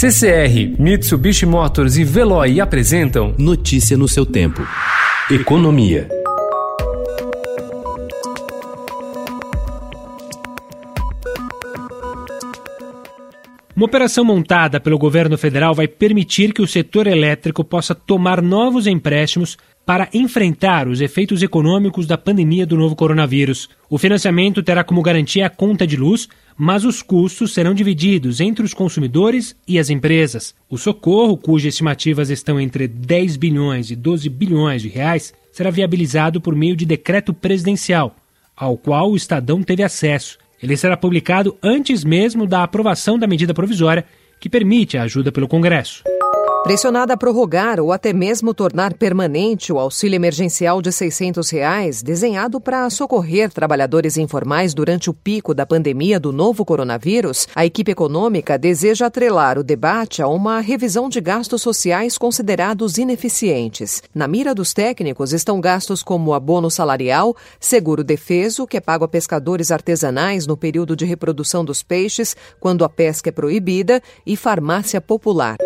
CCR, Mitsubishi Motors e Veloy apresentam Notícia no seu tempo. Economia. Uma operação montada pelo governo federal vai permitir que o setor elétrico possa tomar novos empréstimos para enfrentar os efeitos econômicos da pandemia do novo coronavírus. O financiamento terá como garantia a conta de luz, mas os custos serão divididos entre os consumidores e as empresas. O socorro, cujas estimativas estão entre 10 bilhões e 12 bilhões de reais, será viabilizado por meio de decreto presidencial, ao qual o Estadão teve acesso ele será publicado antes mesmo da aprovação da medida provisória que permite a ajuda pelo Congresso. Pressionada a prorrogar ou até mesmo tornar permanente o auxílio emergencial de 600 reais, desenhado para socorrer trabalhadores informais durante o pico da pandemia do novo coronavírus, a equipe econômica deseja atrelar o debate a uma revisão de gastos sociais considerados ineficientes. Na mira dos técnicos estão gastos como abono salarial, seguro defeso, que é pago a pescadores artesanais no período de reprodução dos peixes, quando a pesca é proibida, e farmácia popular.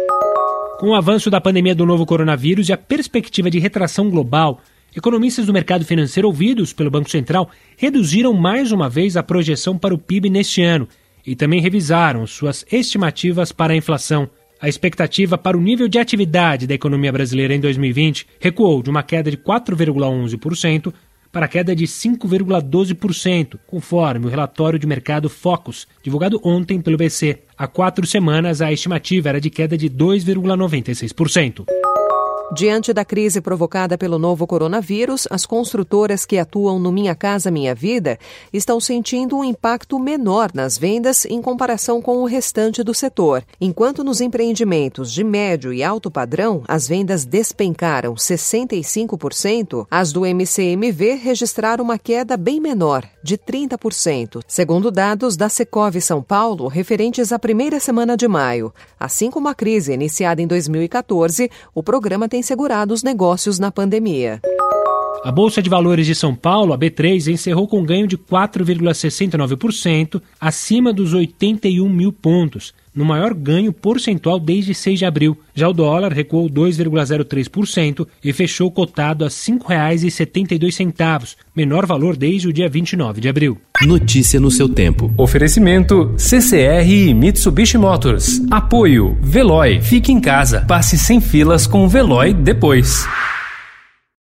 Com o avanço da pandemia do novo coronavírus e a perspectiva de retração global, economistas do mercado financeiro ouvidos pelo Banco Central reduziram mais uma vez a projeção para o PIB neste ano e também revisaram suas estimativas para a inflação. A expectativa para o nível de atividade da economia brasileira em 2020 recuou de uma queda de 4,11% para queda de 5,12%, conforme o relatório de mercado Focus, divulgado ontem pelo BC. Há quatro semanas, a estimativa era de queda de 2,96%. Diante da crise provocada pelo novo coronavírus, as construtoras que atuam no Minha Casa Minha Vida estão sentindo um impacto menor nas vendas em comparação com o restante do setor. Enquanto nos empreendimentos de médio e alto padrão as vendas despencaram 65%, as do MCMV registraram uma queda bem menor, de 30%, segundo dados da Secov São Paulo referentes à primeira semana de maio. Assim como a crise iniciada em 2014, o programa tem segurado os negócios na pandemia. A Bolsa de Valores de São Paulo, a B3, encerrou com ganho de 4,69%, acima dos 81 mil pontos, no maior ganho percentual desde 6 de abril. Já o dólar recuou 2,03% e fechou cotado a R$ 5,72, menor valor desde o dia 29 de abril. Notícia no seu tempo. Oferecimento CCR e Mitsubishi Motors. Apoio Veloy. Fique em casa. Passe sem filas com o Veloy depois.